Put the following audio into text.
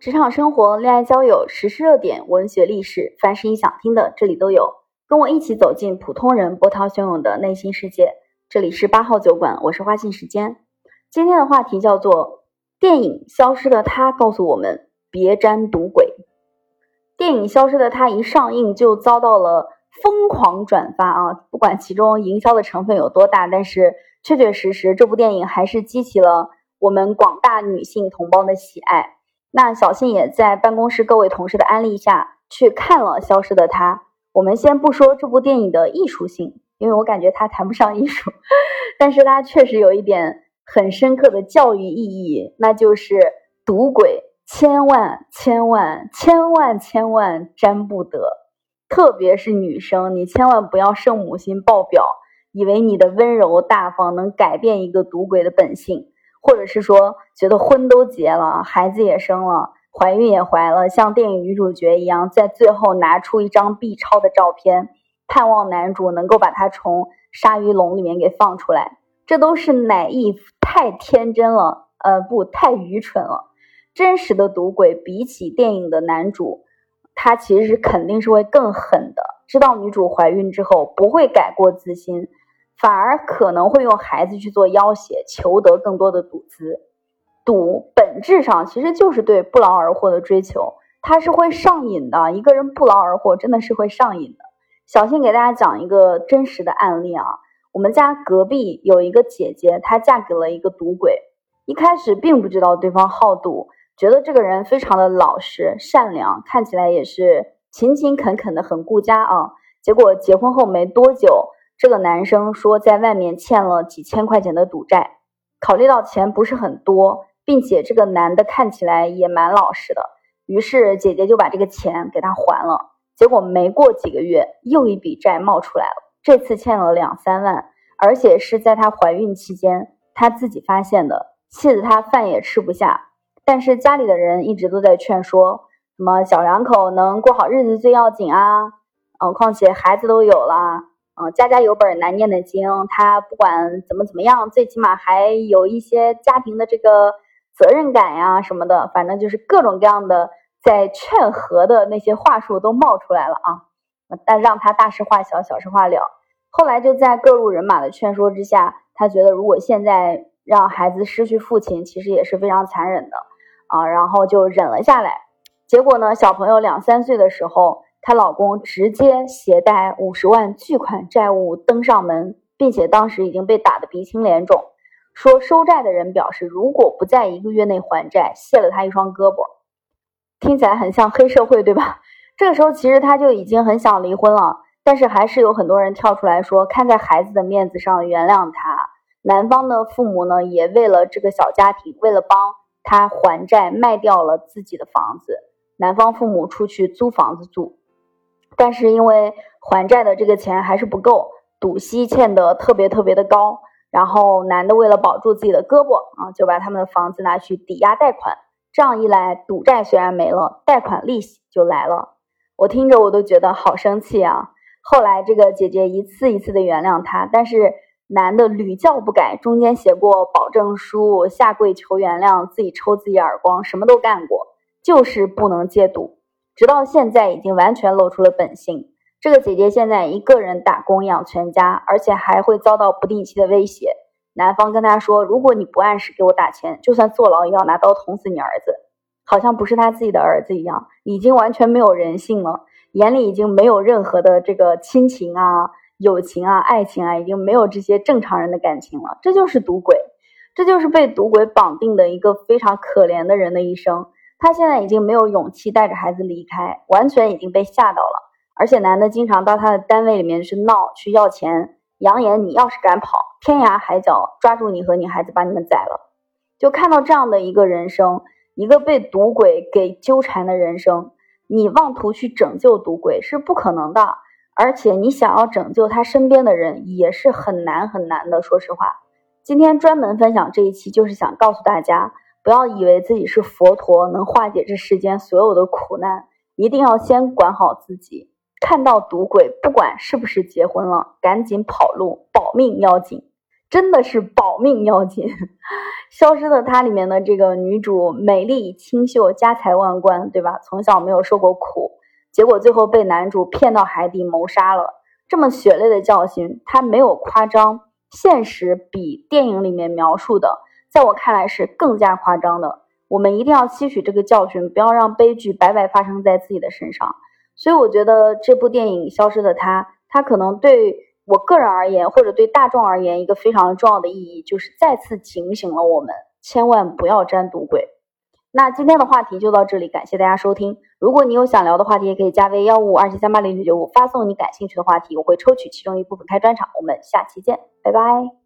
职场生活、恋爱交友、时事热点、文学历史，凡是你想听的，这里都有。跟我一起走进普通人波涛汹涌的内心世界。这里是八号酒馆，我是花信时间。今天的话题叫做电影《消失的她》，告诉我们别沾赌鬼。电影《消失的她》一上映就遭到了疯狂转发啊！不管其中营销的成分有多大，但是确确实实，这部电影还是激起了我们广大女性同胞的喜爱。那小信也在办公室各位同事的安利下去看了《消失的她》。我们先不说这部电影的艺术性，因为我感觉它谈不上艺术，但是它确实有一点很深刻的教育意义，那就是赌鬼千万千万千万千万沾不得，特别是女生，你千万不要圣母心爆表，以为你的温柔大方能改变一个赌鬼的本性。或者是说，觉得婚都结了，孩子也生了，怀孕也怀了，像电影女主角一样，在最后拿出一张 B 超的照片，盼望男主能够把她从鲨鱼笼里面给放出来。这都是奶意，太天真了，呃，不，太愚蠢了。真实的赌鬼比起电影的男主，他其实是肯定是会更狠的，知道女主怀孕之后不会改过自新。反而可能会用孩子去做要挟，求得更多的赌资。赌本质上其实就是对不劳而获的追求，它是会上瘾的。一个人不劳而获，真的是会上瘾的。小新给大家讲一个真实的案例啊，我们家隔壁有一个姐姐，她嫁给了一个赌鬼。一开始并不知道对方好赌，觉得这个人非常的老实善良，看起来也是勤勤恳恳的，很顾家啊。结果结婚后没多久。这个男生说，在外面欠了几千块钱的赌债，考虑到钱不是很多，并且这个男的看起来也蛮老实的，于是姐姐就把这个钱给他还了。结果没过几个月，又一笔债冒出来了，这次欠了两三万，而且是在她怀孕期间，她自己发现的，气得她饭也吃不下。但是家里的人一直都在劝说，什么小两口能过好日子最要紧啊，嗯，况且孩子都有了。嗯，家家有本难念的经。他不管怎么怎么样，最起码还有一些家庭的这个责任感呀什么的。反正就是各种各样的在劝和的那些话术都冒出来了啊。但让他大事化小，小事化了。后来就在各路人马的劝说之下，他觉得如果现在让孩子失去父亲，其实也是非常残忍的啊。然后就忍了下来。结果呢，小朋友两三岁的时候。她老公直接携带五十万巨款债务登上门，并且当时已经被打得鼻青脸肿。说收债的人表示，如果不在一个月内还债，卸了他一双胳膊。听起来很像黑社会，对吧？这个时候其实他就已经很想离婚了，但是还是有很多人跳出来说，看在孩子的面子上原谅他。男方的父母呢，也为了这个小家庭，为了帮他还债，卖掉了自己的房子。男方父母出去租房子住。但是因为还债的这个钱还是不够，赌息欠的特别特别的高，然后男的为了保住自己的胳膊啊，就把他们的房子拿去抵押贷款。这样一来，赌债虽然没了，贷款利息就来了。我听着我都觉得好生气啊！后来这个姐姐一次一次的原谅他，但是男的屡教不改，中间写过保证书，下跪求原谅，自己抽自己耳光，什么都干过，就是不能戒赌。直到现在，已经完全露出了本性。这个姐姐现在一个人打工养全家，而且还会遭到不定期的威胁。男方跟她说：“如果你不按时给我打钱，就算坐牢也要拿刀捅死你儿子。”好像不是他自己的儿子一样，已经完全没有人性了，眼里已经没有任何的这个亲情啊、友情啊、爱情啊，已经没有这些正常人的感情了。这就是赌鬼，这就是被赌鬼绑定的一个非常可怜的人的一生。他现在已经没有勇气带着孩子离开，完全已经被吓到了。而且男的经常到他的单位里面去闹，去要钱，扬言你要是敢跑，天涯海角抓住你和你孩子，把你们宰了。就看到这样的一个人生，一个被赌鬼给纠缠的人生，你妄图去拯救赌鬼是不可能的，而且你想要拯救他身边的人也是很难很难的。说实话，今天专门分享这一期，就是想告诉大家。不要以为自己是佛陀，能化解这世间所有的苦难。一定要先管好自己。看到赌鬼，不管是不是结婚了，赶紧跑路，保命要紧。真的是保命要紧。消失的她里面的这个女主美丽清秀，家财万贯，对吧？从小没有受过苦，结果最后被男主骗到海底谋杀了。这么血泪的教训，它没有夸张，现实比电影里面描述的，在我看来是更加夸张的。我们一定要吸取这个教训，不要让悲剧白白发生在自己的身上。所以我觉得这部电影《消失的她》，它可能对我个人而言，或者对大众而言，一个非常重要的意义，就是再次警醒了我们，千万不要沾赌鬼。那今天的话题就到这里，感谢大家收听。如果你有想聊的话题，也可以加微幺五二七三八零九九五，发送你感兴趣的话题，我会抽取其中一部分开专场。我们下期见，拜拜。